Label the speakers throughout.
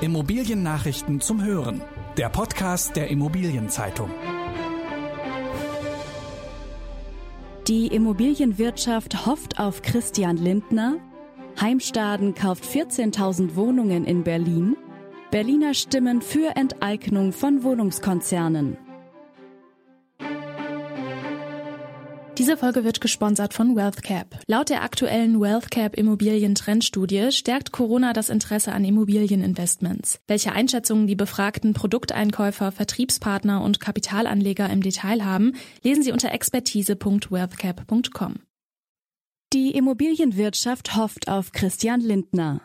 Speaker 1: Immobiliennachrichten zum Hören. Der Podcast der Immobilienzeitung.
Speaker 2: Die Immobilienwirtschaft hofft auf Christian Lindner. Heimstaden kauft 14.000 Wohnungen in Berlin. Berliner Stimmen für Enteignung von Wohnungskonzernen.
Speaker 3: Diese Folge wird gesponsert von WealthCap. Laut der aktuellen WealthCap Immobilien-Trendstudie stärkt Corona das Interesse an Immobilieninvestments. Welche Einschätzungen die befragten Produkteinkäufer, Vertriebspartner und Kapitalanleger im Detail haben, lesen Sie unter expertise.wealthcap.com.
Speaker 2: Die Immobilienwirtschaft hofft auf Christian Lindner.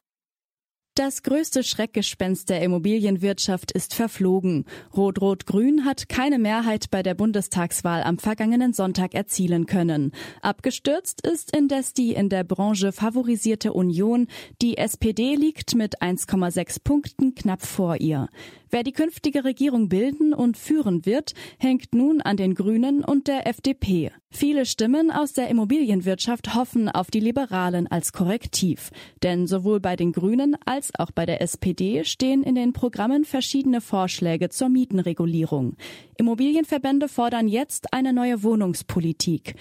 Speaker 2: Das größte Schreckgespenst der Immobilienwirtschaft ist verflogen. Rot-Rot-Grün hat keine Mehrheit bei der Bundestagswahl am vergangenen Sonntag erzielen können. Abgestürzt ist indes die in der Branche favorisierte Union. Die SPD liegt mit 1,6 Punkten knapp vor ihr. Wer die künftige Regierung bilden und führen wird, hängt nun an den Grünen und der FDP. Viele Stimmen aus der Immobilienwirtschaft hoffen auf die Liberalen als Korrektiv. Denn sowohl bei den Grünen als auch bei der SPD stehen in den Programmen verschiedene Vorschläge zur Mietenregulierung. Immobilienverbände fordern jetzt eine neue Wohnungspolitik.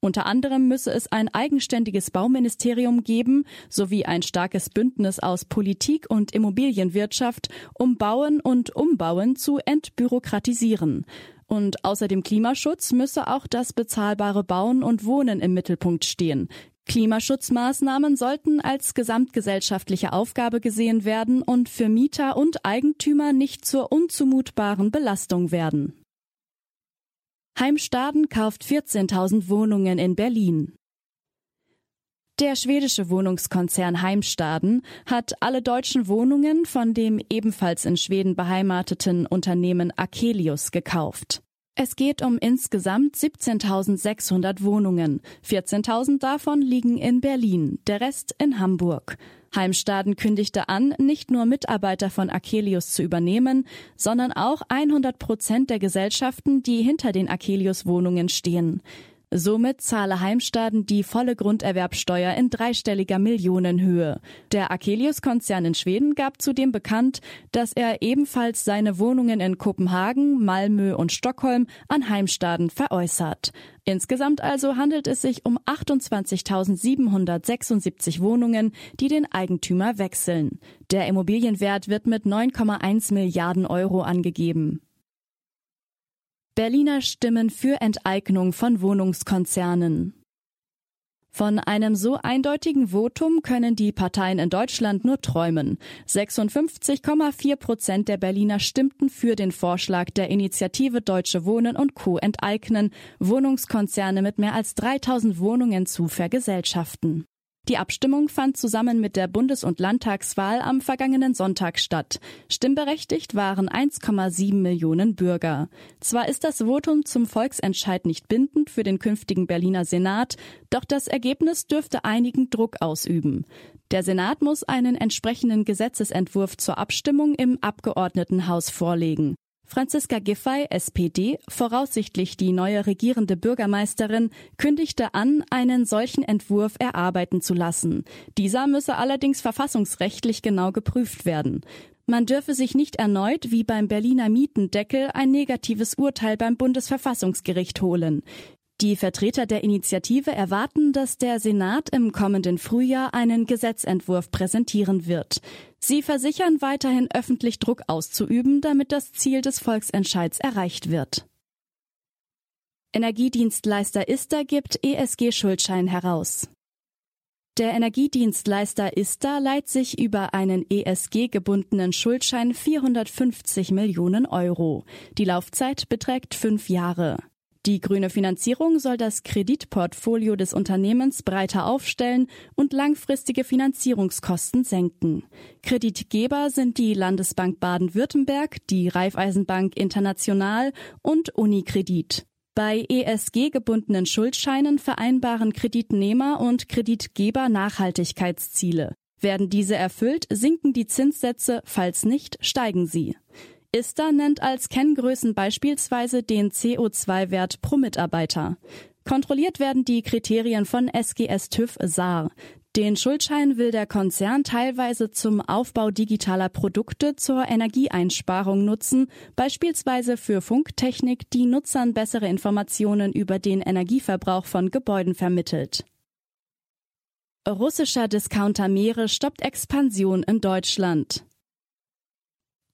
Speaker 2: Unter anderem müsse es ein eigenständiges Bauministerium geben sowie ein starkes Bündnis aus Politik und Immobilienwirtschaft, um Bauen und Umbauen zu entbürokratisieren. Und außer dem Klimaschutz müsse auch das bezahlbare Bauen und Wohnen im Mittelpunkt stehen. Klimaschutzmaßnahmen sollten als gesamtgesellschaftliche Aufgabe gesehen werden und für Mieter und Eigentümer nicht zur unzumutbaren Belastung werden. Heimstaden kauft 14.000 Wohnungen in Berlin. Der schwedische Wohnungskonzern Heimstaden hat alle deutschen Wohnungen von dem ebenfalls in Schweden beheimateten Unternehmen Akelius gekauft. Es geht um insgesamt 17.600 Wohnungen. 14.000 davon liegen in Berlin, der Rest in Hamburg. Heimstaden kündigte an, nicht nur Mitarbeiter von Akelius zu übernehmen, sondern auch 100 Prozent der Gesellschaften, die hinter den Akelius-Wohnungen stehen. Somit zahle Heimstaden die volle Grunderwerbsteuer in dreistelliger Millionenhöhe. Der Akelius-Konzern in Schweden gab zudem bekannt, dass er ebenfalls seine Wohnungen in Kopenhagen, Malmö und Stockholm an Heimstaden veräußert. Insgesamt also handelt es sich um 28.776 Wohnungen, die den Eigentümer wechseln. Der Immobilienwert wird mit 9,1 Milliarden Euro angegeben. Berliner Stimmen für Enteignung von Wohnungskonzernen. Von einem so eindeutigen Votum können die Parteien in Deutschland nur träumen. 56,4 Prozent der Berliner stimmten für den Vorschlag der Initiative Deutsche Wohnen und Co. enteignen, Wohnungskonzerne mit mehr als 3000 Wohnungen zu vergesellschaften. Die Abstimmung fand zusammen mit der Bundes- und Landtagswahl am vergangenen Sonntag statt. Stimmberechtigt waren 1,7 Millionen Bürger. Zwar ist das Votum zum Volksentscheid nicht bindend für den künftigen Berliner Senat, doch das Ergebnis dürfte einigen Druck ausüben. Der Senat muss einen entsprechenden Gesetzesentwurf zur Abstimmung im Abgeordnetenhaus vorlegen. Franziska Giffey, SPD, voraussichtlich die neue regierende Bürgermeisterin, kündigte an, einen solchen Entwurf erarbeiten zu lassen. Dieser müsse allerdings verfassungsrechtlich genau geprüft werden. Man dürfe sich nicht erneut wie beim Berliner Mietendeckel ein negatives Urteil beim Bundesverfassungsgericht holen. Die Vertreter der Initiative erwarten, dass der Senat im kommenden Frühjahr einen Gesetzentwurf präsentieren wird. Sie versichern weiterhin öffentlich Druck auszuüben, damit das Ziel des Volksentscheids erreicht wird. Energiedienstleister ISTA gibt ESG-Schuldschein heraus. Der Energiedienstleister ISTA leiht sich über einen ESG-gebundenen Schuldschein 450 Millionen Euro. Die Laufzeit beträgt fünf Jahre. Die grüne Finanzierung soll das Kreditportfolio des Unternehmens breiter aufstellen und langfristige Finanzierungskosten senken. Kreditgeber sind die Landesbank Baden-Württemberg, die Raiffeisenbank International und Unikredit. Bei ESG gebundenen Schuldscheinen vereinbaren Kreditnehmer und Kreditgeber Nachhaltigkeitsziele. Werden diese erfüllt, sinken die Zinssätze, falls nicht, steigen sie. ISTA nennt als Kenngrößen beispielsweise den CO2-Wert pro Mitarbeiter. Kontrolliert werden die Kriterien von SGS TÜV SAR. Den Schuldschein will der Konzern teilweise zum Aufbau digitaler Produkte zur Energieeinsparung nutzen, beispielsweise für Funktechnik, die Nutzern bessere Informationen über den Energieverbrauch von Gebäuden vermittelt. Russischer Discounter Meere stoppt Expansion in Deutschland.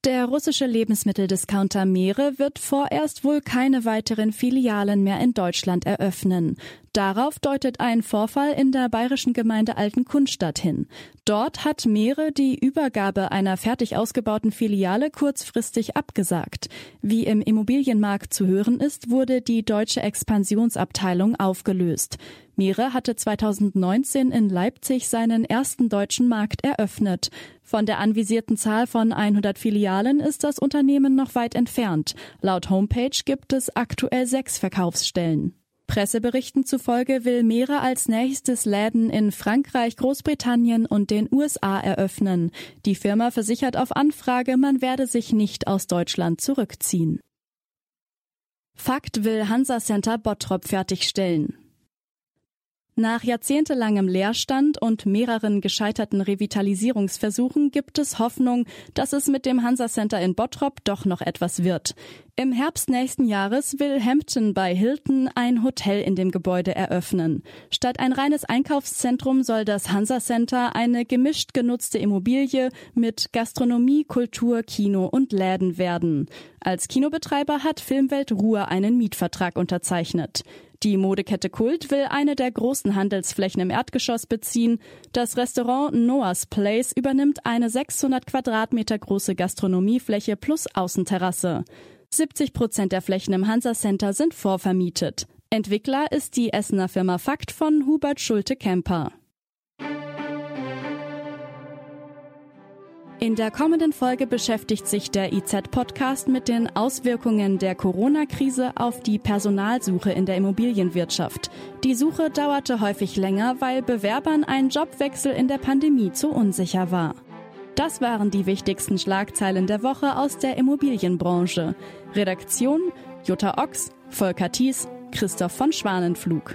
Speaker 2: Der russische Lebensmitteldiscounter Meere wird vorerst wohl keine weiteren Filialen mehr in Deutschland eröffnen. Darauf deutet ein Vorfall in der bayerischen Gemeinde Altenkunstadt hin. Dort hat Meere die Übergabe einer fertig ausgebauten Filiale kurzfristig abgesagt. Wie im Immobilienmarkt zu hören ist, wurde die deutsche Expansionsabteilung aufgelöst. Meere hatte 2019 in Leipzig seinen ersten deutschen Markt eröffnet. Von der anvisierten Zahl von 100 Filialen ist das Unternehmen noch weit entfernt. Laut Homepage gibt es aktuell sechs Verkaufsstellen. Presseberichten zufolge will Meere als nächstes Läden in Frankreich, Großbritannien und den USA eröffnen. Die Firma versichert auf Anfrage, man werde sich nicht aus Deutschland zurückziehen. Fakt will Hansa Center Bottrop fertigstellen. Nach jahrzehntelangem Leerstand und mehreren gescheiterten Revitalisierungsversuchen gibt es Hoffnung, dass es mit dem Hansa Center in Bottrop doch noch etwas wird. Im Herbst nächsten Jahres will Hampton bei Hilton ein Hotel in dem Gebäude eröffnen. Statt ein reines Einkaufszentrum soll das Hansa Center eine gemischt genutzte Immobilie mit Gastronomie, Kultur, Kino und Läden werden. Als Kinobetreiber hat Filmwelt Ruhr einen Mietvertrag unterzeichnet. Die Modekette Kult will eine der großen Handelsflächen im Erdgeschoss beziehen. Das Restaurant Noah's Place übernimmt eine 600 Quadratmeter große Gastronomiefläche plus Außenterrasse. 70 Prozent der Flächen im Hansa Center sind vorvermietet. Entwickler ist die Essener Firma Fakt von Hubert Schulte-Kemper. In der kommenden Folge beschäftigt sich der IZ-Podcast mit den Auswirkungen der Corona-Krise auf die Personalsuche in der Immobilienwirtschaft. Die Suche dauerte häufig länger, weil Bewerbern ein Jobwechsel in der Pandemie zu unsicher war. Das waren die wichtigsten Schlagzeilen der Woche aus der Immobilienbranche. Redaktion Jutta Ochs, Volker Thies, Christoph von Schwanenflug.